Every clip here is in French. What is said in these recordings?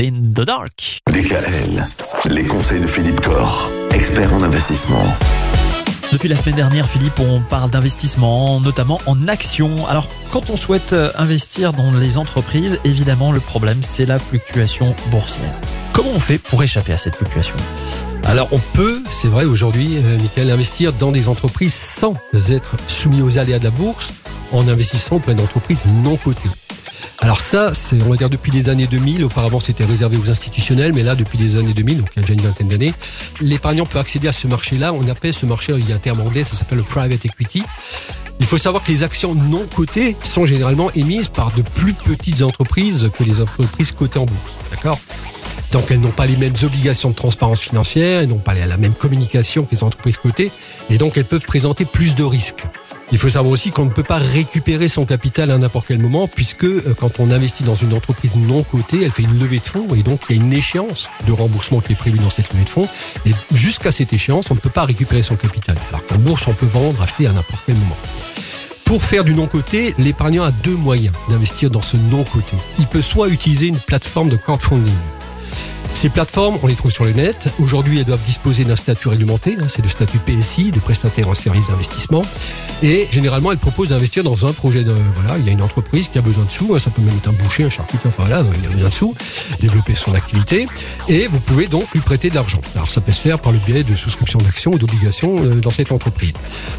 In the Dark. DKL, les conseils de Philippe Corr, expert en investissement. Depuis la semaine dernière, Philippe, on parle d'investissement, notamment en actions. Alors, quand on souhaite euh, investir dans les entreprises, évidemment, le problème, c'est la fluctuation boursière. Comment on fait pour échapper à cette fluctuation? Alors on peut, c'est vrai aujourd'hui, euh, Michael, investir dans des entreprises sans être soumis aux aléas de la bourse en investissant auprès d'entreprises non cotées. Alors ça, c'est on va dire depuis les années 2000. Auparavant, c'était réservé aux institutionnels, mais là, depuis les années 2000, donc il y a déjà une vingtaine d'années, l'épargnant peut accéder à ce marché-là. On appelle ce marché, il y a un terme anglais, ça s'appelle le private equity. Il faut savoir que les actions non cotées sont généralement émises par de plus petites entreprises que les entreprises cotées en bourse. D'accord? Donc elles n'ont pas les mêmes obligations de transparence financière, elles n'ont pas la même communication que les entreprises cotées, et donc elles peuvent présenter plus de risques. Il faut savoir aussi qu'on ne peut pas récupérer son capital à n'importe quel moment, puisque euh, quand on investit dans une entreprise non cotée, elle fait une levée de fonds, et donc il y a une échéance de remboursement qui est prévue dans cette levée de fonds, et jusqu'à cette échéance, on ne peut pas récupérer son capital. Alors qu'en bourse, on peut vendre, acheter à n'importe quel moment. Pour faire du non-coté, l'épargnant a deux moyens d'investir dans ce non-coté. Il peut soit utiliser une plateforme de crowdfunding, ces plateformes, on les trouve sur le net. Aujourd'hui, elles doivent disposer d'un statut réglementé. C'est le statut PSI, de prestataire en service d'investissement. Et généralement, elles proposent d'investir dans un projet. De, voilà, il y a une entreprise qui a besoin de sous. Hein, ça peut même être un boucher, un charcutier. Enfin voilà, il a besoin de sous, développer son activité. Et vous pouvez donc lui prêter de l'argent. Alors ça peut se faire par le biais de souscription d'actions ou d'obligations euh, dans cette entreprise.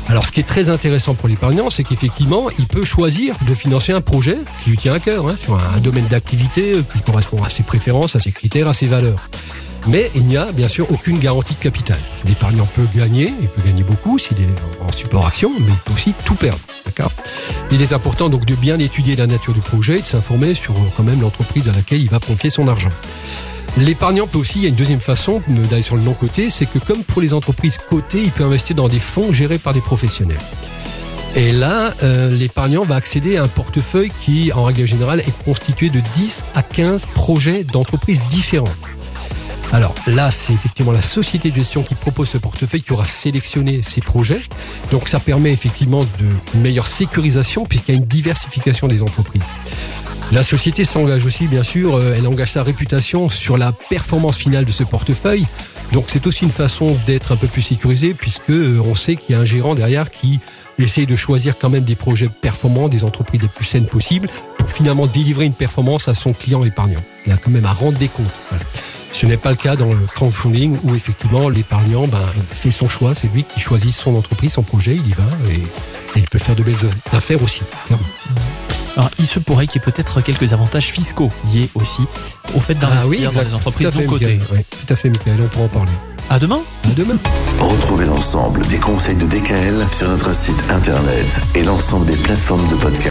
Alors ce qui est très intéressant pour l'épargnant, c'est qu'effectivement, il peut choisir de financer un projet qui lui tient à cœur, hein, sur un domaine d'activité euh, qui correspond à ses préférences, à ses critères, à ses valeurs. Mais il n'y a bien sûr aucune garantie de capital. L'épargnant peut gagner, il peut gagner beaucoup s'il est en support action, mais il peut aussi tout perdre. D'accord? Il est important donc de bien étudier la nature du projet et de s'informer sur euh, quand même l'entreprise à laquelle il va confier son argent. L'épargnant peut aussi, il y a une deuxième façon d'aller sur le non-coté, c'est que comme pour les entreprises cotées, il peut investir dans des fonds gérés par des professionnels. Et là, euh, l'épargnant va accéder à un portefeuille qui, en règle générale, est constitué de 10 à 15 projets d'entreprises différents. Alors là, c'est effectivement la société de gestion qui propose ce portefeuille qui aura sélectionné ces projets. Donc ça permet effectivement de meilleure sécurisation puisqu'il y a une diversification des entreprises. La société s'engage aussi, bien sûr, euh, elle engage sa réputation sur la performance finale de ce portefeuille. Donc c'est aussi une façon d'être un peu plus sécurisé puisque euh, on sait qu'il y a un gérant derrière qui essaye de choisir quand même des projets performants, des entreprises les plus saines possibles pour finalement délivrer une performance à son client épargnant. Il a quand même à rendre des comptes. Ce n'est pas le cas dans le crowdfunding où effectivement l'épargnant ben, fait son choix, c'est lui qui choisit son entreprise, son projet, il y va et, il peut faire de belles affaires aussi. Alors, il se pourrait qu'il y ait peut-être quelques avantages fiscaux liés aussi au fait d'investir ah dans des entreprises non cotées. Oui, tout à fait, Michael, on pourra en parler. À demain À demain Retrouvez l'ensemble des conseils de DKL sur notre site internet et l'ensemble des plateformes de podcast.